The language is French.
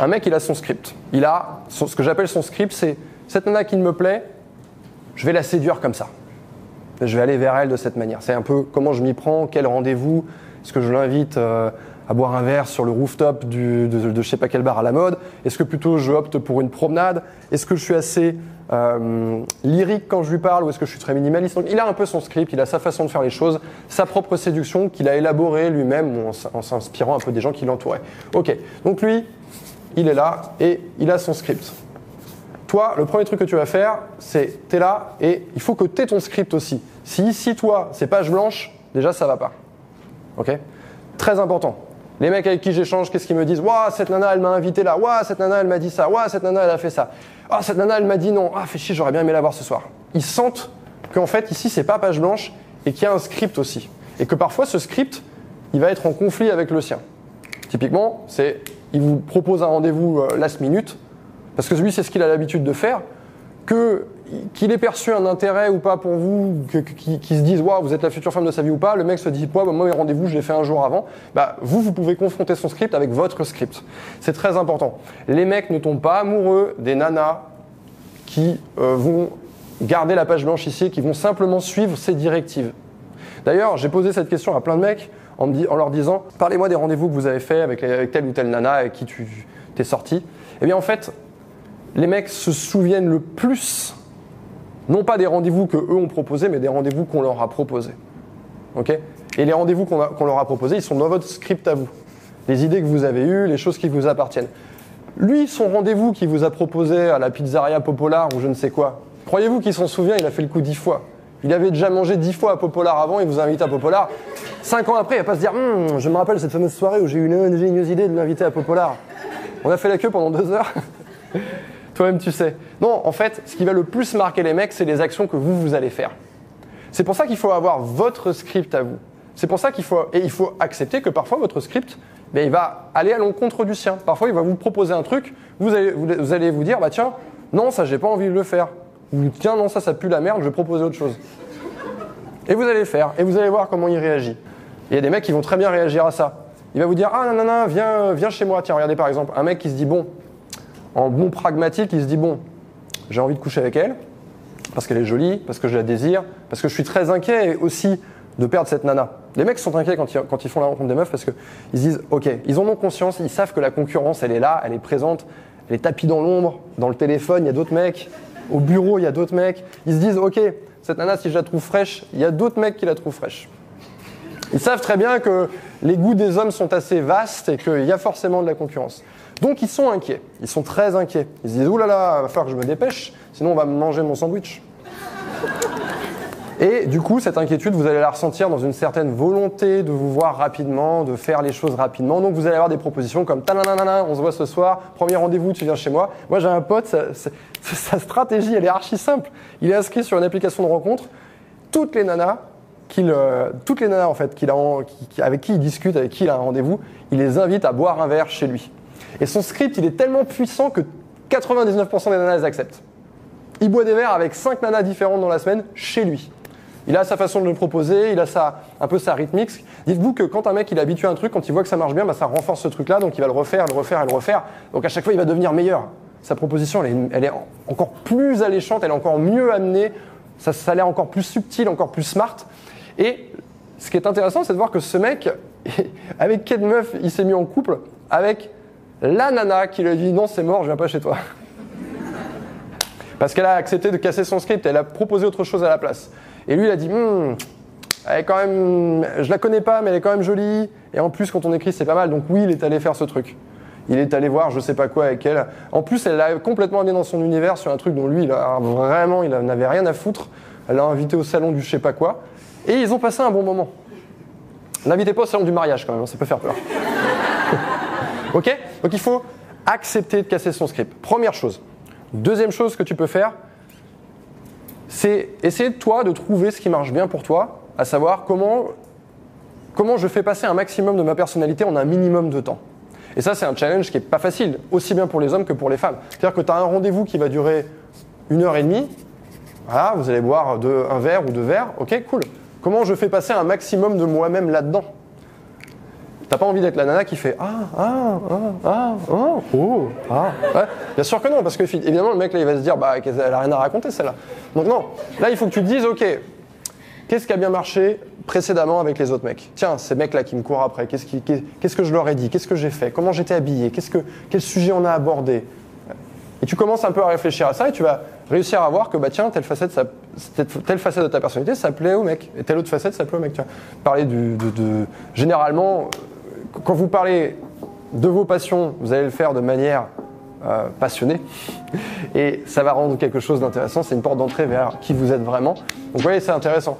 Un mec, il a son script. Il a ce que j'appelle son script, c'est cette nana qui me plaît, je vais la séduire comme ça. Je vais aller vers elle de cette manière. C'est un peu comment je m'y prends, quel rendez-vous, est-ce que je l'invite euh, à boire un verre sur le rooftop de, de je sais pas quel bar à la mode Est-ce que plutôt je opte pour une promenade Est-ce que je suis assez euh, lyrique quand je lui parle ou est-ce que je suis très minimaliste? Il a un peu son script, il a sa façon de faire les choses, sa propre séduction qu'il a élaborée lui-même en, s'inspirant un peu des gens qui l'entouraient. Ok, donc lui, il est là et il a son script. Toi, le premier truc que tu vas faire, c'est tu es là et il faut que tu aies ton script aussi. Si ici, toi, c'est page blanche, déjà ça va pas. Ok? Très important. Les mecs avec qui j'échange, qu'est-ce qu'ils me disent? Waouh, cette nana, elle m'a invité là. Waouh, cette nana, elle m'a dit ça. Waouh, cette nana, elle a fait ça. Ah, cette nana, elle m'a dit non. Ah, fais chier, j'aurais bien aimé la voir ce soir. Ils sentent qu'en fait, ici, c'est pas page blanche et qu'il y a un script aussi. Et que parfois, ce script, il va être en conflit avec le sien. Typiquement, c'est il vous propose un rendez-vous euh, last minute, parce que lui, c'est ce qu'il a l'habitude de faire, que qu'il ait perçu un intérêt ou pas pour vous, qu'il se dise waouh vous êtes la future femme de sa vie ou pas, le mec se dit bah, moi mes rendez-vous je l'ai fait un jour avant, bah vous vous pouvez confronter son script avec votre script. C'est très important. Les mecs ne tombent pas amoureux des nanas qui euh, vont garder la page blanche ici, qui vont simplement suivre ces directives. D'ailleurs, j'ai posé cette question à plein de mecs en, leur disant parlez-moi des rendez-vous que vous avez fait avec, telle ou telle nana avec qui tu t'es sorti. Eh bien en fait, les mecs se souviennent le plus non pas des rendez-vous que eux ont proposés, mais des rendez-vous qu'on leur a proposés. Ok? Et les rendez-vous qu'on leur a proposés, ils sont dans votre script à vous. Les idées que vous avez eues, les choses qui vous appartiennent. Lui, son rendez-vous qu'il vous a proposé à la pizzeria Popolar ou je ne sais quoi, croyez-vous qu'il s'en souvient Il a fait le coup dix fois. Il avait déjà mangé dix fois à Popolar avant, il vous invite à Popolar. Cinq ans après, il va pas se dire hum, Je me rappelle cette fameuse soirée où j'ai eu une ingénieuse idée de l'inviter à Popolar. On a fait la queue pendant deux heures. Toi-même, tu sais. Non, en fait, ce qui va le plus marquer les mecs, c'est les actions que vous, vous allez faire. C'est pour ça qu'il faut avoir votre script à vous. C'est pour ça qu'il faut, et il faut accepter que parfois votre script, ben, il va aller à l'encontre du sien. Parfois, il va vous proposer un truc, vous allez vous, allez vous dire, bah tiens, non, ça, j'ai pas envie de le faire. Ou tiens, non, ça, ça pue la merde, je vais proposer autre chose. Et vous allez le faire, et vous allez voir comment il réagit. Il y a des mecs qui vont très bien réagir à ça. Il va vous dire, ah non, non, non, viens, chez moi. Tiens, regardez par exemple, un mec qui se dit, bon, en bon pragmatique, il se dit bon, j'ai envie de coucher avec elle, parce qu'elle est jolie, parce que je la désire, parce que je suis très inquiet aussi de perdre cette nana. Les mecs sont inquiets quand ils, quand ils font la rencontre des meufs parce qu'ils se disent ok, ils en ont conscience, ils savent que la concurrence elle est là, elle est présente, elle est tapie dans l'ombre, dans le téléphone il y a d'autres mecs, au bureau il y a d'autres mecs. Ils se disent ok, cette nana si je la trouve fraîche, il y a d'autres mecs qui la trouvent fraîche. Ils savent très bien que les goûts des hommes sont assez vastes et qu'il y a forcément de la concurrence. Donc ils sont inquiets, ils sont très inquiets. Ils se disent Ouh là là, va falloir que je me dépêche, sinon on va manger mon sandwich. Et du coup, cette inquiétude, vous allez la ressentir dans une certaine volonté de vous voir rapidement, de faire les choses rapidement. Donc vous allez avoir des propositions comme nanana, on se voit ce soir, premier rendez-vous, tu viens chez moi. Moi j'ai un pote, sa, stratégie elle est archi simple. Il est inscrit sur une application de rencontre. Toutes les nanas, euh, toutes les nanas en fait, avec qui il discute, avec qui il a un rendez-vous, il les invite à boire un verre chez lui. Et son script, il est tellement puissant que 99% des nanas les acceptent. Il boit des verres avec 5 nanas différentes dans la semaine chez lui. Il a sa façon de le proposer, il a sa, un peu sa rythmique. Dites-vous que quand un mec il est habitué à un truc, quand il voit que ça marche bien, bah, ça renforce ce truc-là, donc il va le refaire, le refaire et le refaire. Donc à chaque fois, il va devenir meilleur. Sa proposition, elle est, encore plus alléchante, elle est encore mieux amenée, ça, ça a l'air encore plus subtil, encore plus smart. Et ce qui est intéressant, c'est de voir que ce mec, avec quelle meuf il s'est mis en couple Avec la nana qui lui a dit non, c'est mort, je viens pas chez toi. Parce qu'elle a accepté de casser son script, elle a proposé autre chose à la place. Et lui, il a dit hmm, elle est quand même, je la connais pas, mais elle est quand même jolie. Et en plus, quand on écrit, c'est pas mal. Donc oui, il est allé faire ce truc. Il est allé voir je sais pas quoi avec elle. En plus, elle l'a complètement amené dans son univers sur un truc dont lui, il a, vraiment, il n'avait rien à foutre. Elle l'a invité au salon du je sais pas quoi. Et ils ont passé un bon moment. N'invitez pas au salon du mariage quand même, ça peut faire peur. ok Donc il faut accepter de casser son script. Première chose. Deuxième chose que tu peux faire, c'est essayer toi de trouver ce qui marche bien pour toi, à savoir comment, comment je fais passer un maximum de ma personnalité en un minimum de temps. Et ça, c'est un challenge qui n'est pas facile, aussi bien pour les hommes que pour les femmes. C'est-à-dire que tu as un rendez-vous qui va durer une heure et demie, voilà, vous allez boire un verre ou deux verres, ok, cool. Comment je fais passer un maximum de moi-même là-dedans T'as pas envie d'être la nana qui fait ah ah ah ah ah oh ah. Bien sûr que non parce que évidemment le mec là il va se dire bah elle a rien à raconter celle-là. Donc non, là il faut que tu te dises ok qu'est-ce qui a bien marché précédemment avec les autres mecs? Tiens ces mecs là qui me courent après qu'est-ce que je leur ai dit? Qu'est-ce que j'ai fait? Comment j'étais habillé? Quel sujet on a abordé? Et tu commences un peu à réfléchir à ça et tu vas réussir à voir que bah tiens telle facette telle facette de ta personnalité ça plaît au mec et telle autre facette ça plaît au mec. Parler de, généralement quand vous parlez de vos passions, vous allez le faire de manière euh, passionnée et ça va rendre quelque chose d'intéressant. C'est une porte d'entrée vers qui vous êtes vraiment. Donc, vous voyez, c'est intéressant.